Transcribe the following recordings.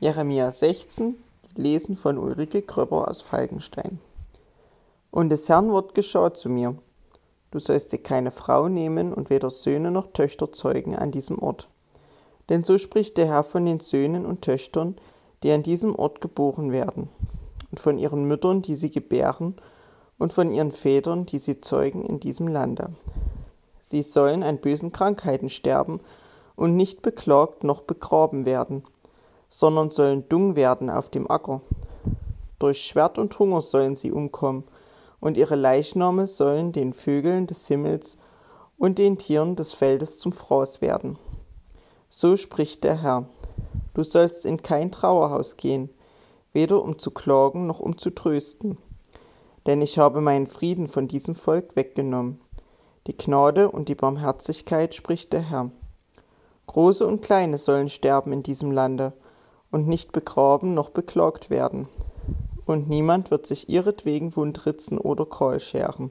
Jeremia 16, Lesen von Ulrike Kröpper aus Falkenstein. Und des Herrn Wort geschah zu mir. Du sollst dir keine Frau nehmen und weder Söhne noch Töchter zeugen an diesem Ort. Denn so spricht der Herr von den Söhnen und Töchtern, die an diesem Ort geboren werden, und von ihren Müttern, die sie gebären, und von ihren Vätern, die sie zeugen in diesem Lande. Sie sollen an bösen Krankheiten sterben und nicht beklagt noch begraben werden sondern sollen dung werden auf dem Acker. Durch Schwert und Hunger sollen sie umkommen, und ihre Leichname sollen den Vögeln des Himmels und den Tieren des Feldes zum Fraß werden. So spricht der Herr. Du sollst in kein Trauerhaus gehen, weder um zu klagen noch um zu trösten. Denn ich habe meinen Frieden von diesem Volk weggenommen. Die Gnade und die Barmherzigkeit spricht der Herr. Große und Kleine sollen sterben in diesem Lande, und nicht begraben noch beklagt werden. Und niemand wird sich ihretwegen wundritzen oder Keul scheren.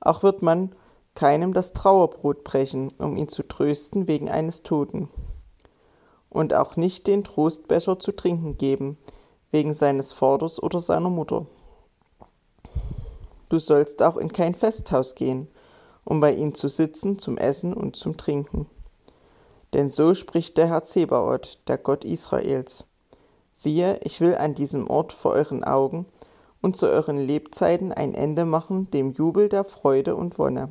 Auch wird man keinem das Trauerbrot brechen, um ihn zu trösten wegen eines Toten. Und auch nicht den Trostbecher zu trinken geben, wegen seines Vaters oder seiner Mutter. Du sollst auch in kein Festhaus gehen, um bei ihm zu sitzen zum Essen und zum Trinken. Denn so spricht der Herr Zebaoth, der Gott Israels. Siehe, ich will an diesem Ort vor euren Augen und zu euren Lebzeiten ein Ende machen dem Jubel der Freude und Wonne,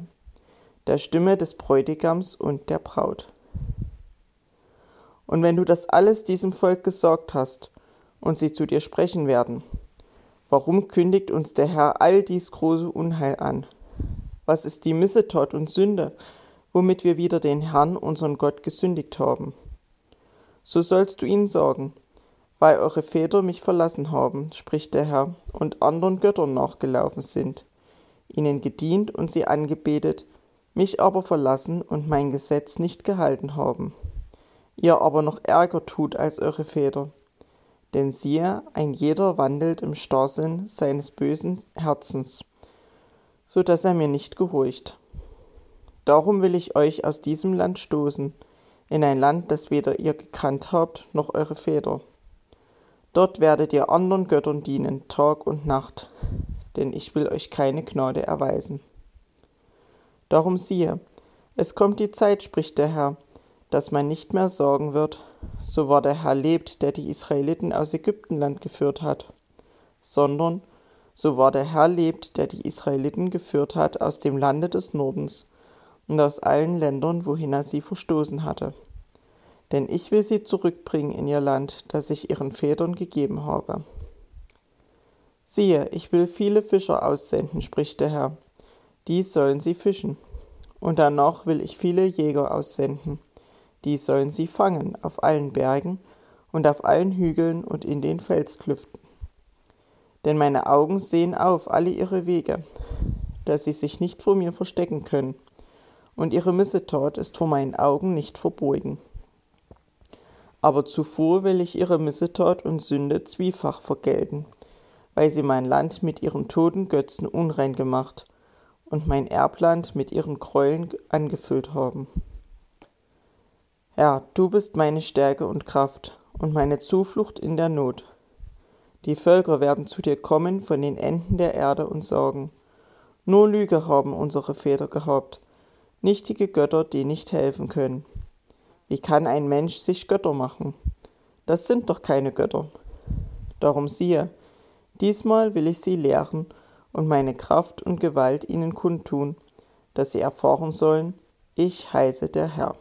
der Stimme des Bräutigams und der Braut. Und wenn du das alles diesem Volk gesorgt hast und sie zu dir sprechen werden, warum kündigt uns der Herr all dies große Unheil an? Was ist die Missetat und Sünde, womit wir wieder den Herrn, unseren Gott, gesündigt haben. So sollst du ihnen sagen, weil eure Väter mich verlassen haben, spricht der Herr, und anderen Göttern nachgelaufen sind, ihnen gedient und sie angebetet, mich aber verlassen und mein Gesetz nicht gehalten haben. Ihr aber noch ärger tut als eure Väter. Denn siehe, ein jeder wandelt im Starrsinn seines bösen Herzens, so dass er mir nicht gehorcht. Darum will ich euch aus diesem Land stoßen, in ein Land, das weder ihr gekannt habt, noch eure Väter. Dort werdet ihr anderen Göttern dienen, Tag und Nacht, denn ich will euch keine Gnade erweisen. Darum siehe, es kommt die Zeit, spricht der Herr, dass man nicht mehr sagen wird, so war der Herr lebt, der die Israeliten aus Ägyptenland geführt hat, sondern so war der Herr lebt, der die Israeliten geführt hat aus dem Lande des Nordens, und aus allen Ländern, wohin er sie verstoßen hatte. Denn ich will sie zurückbringen in ihr Land, das ich ihren Vätern gegeben habe. Siehe, ich will viele Fischer aussenden, spricht der Herr. Die sollen sie fischen. Und danach will ich viele Jäger aussenden. Die sollen sie fangen auf allen Bergen und auf allen Hügeln und in den Felsklüften. Denn meine Augen sehen auf alle ihre Wege, dass sie sich nicht vor mir verstecken können und ihre Missetat ist vor meinen Augen nicht verborgen. Aber zuvor will ich ihre Missetat und Sünde zwiefach vergelten, weil sie mein Land mit ihren toten Götzen unrein gemacht und mein Erbland mit ihren Gräueln angefüllt haben. Herr, du bist meine Stärke und Kraft und meine Zuflucht in der Not. Die Völker werden zu dir kommen von den Enden der Erde und sagen, nur Lüge haben unsere Väter gehabt, nichtige Götter, die nicht helfen können. Wie kann ein Mensch sich Götter machen? Das sind doch keine Götter. Darum siehe, diesmal will ich sie lehren und meine Kraft und Gewalt ihnen kundtun, dass sie erfahren sollen, ich heiße der Herr.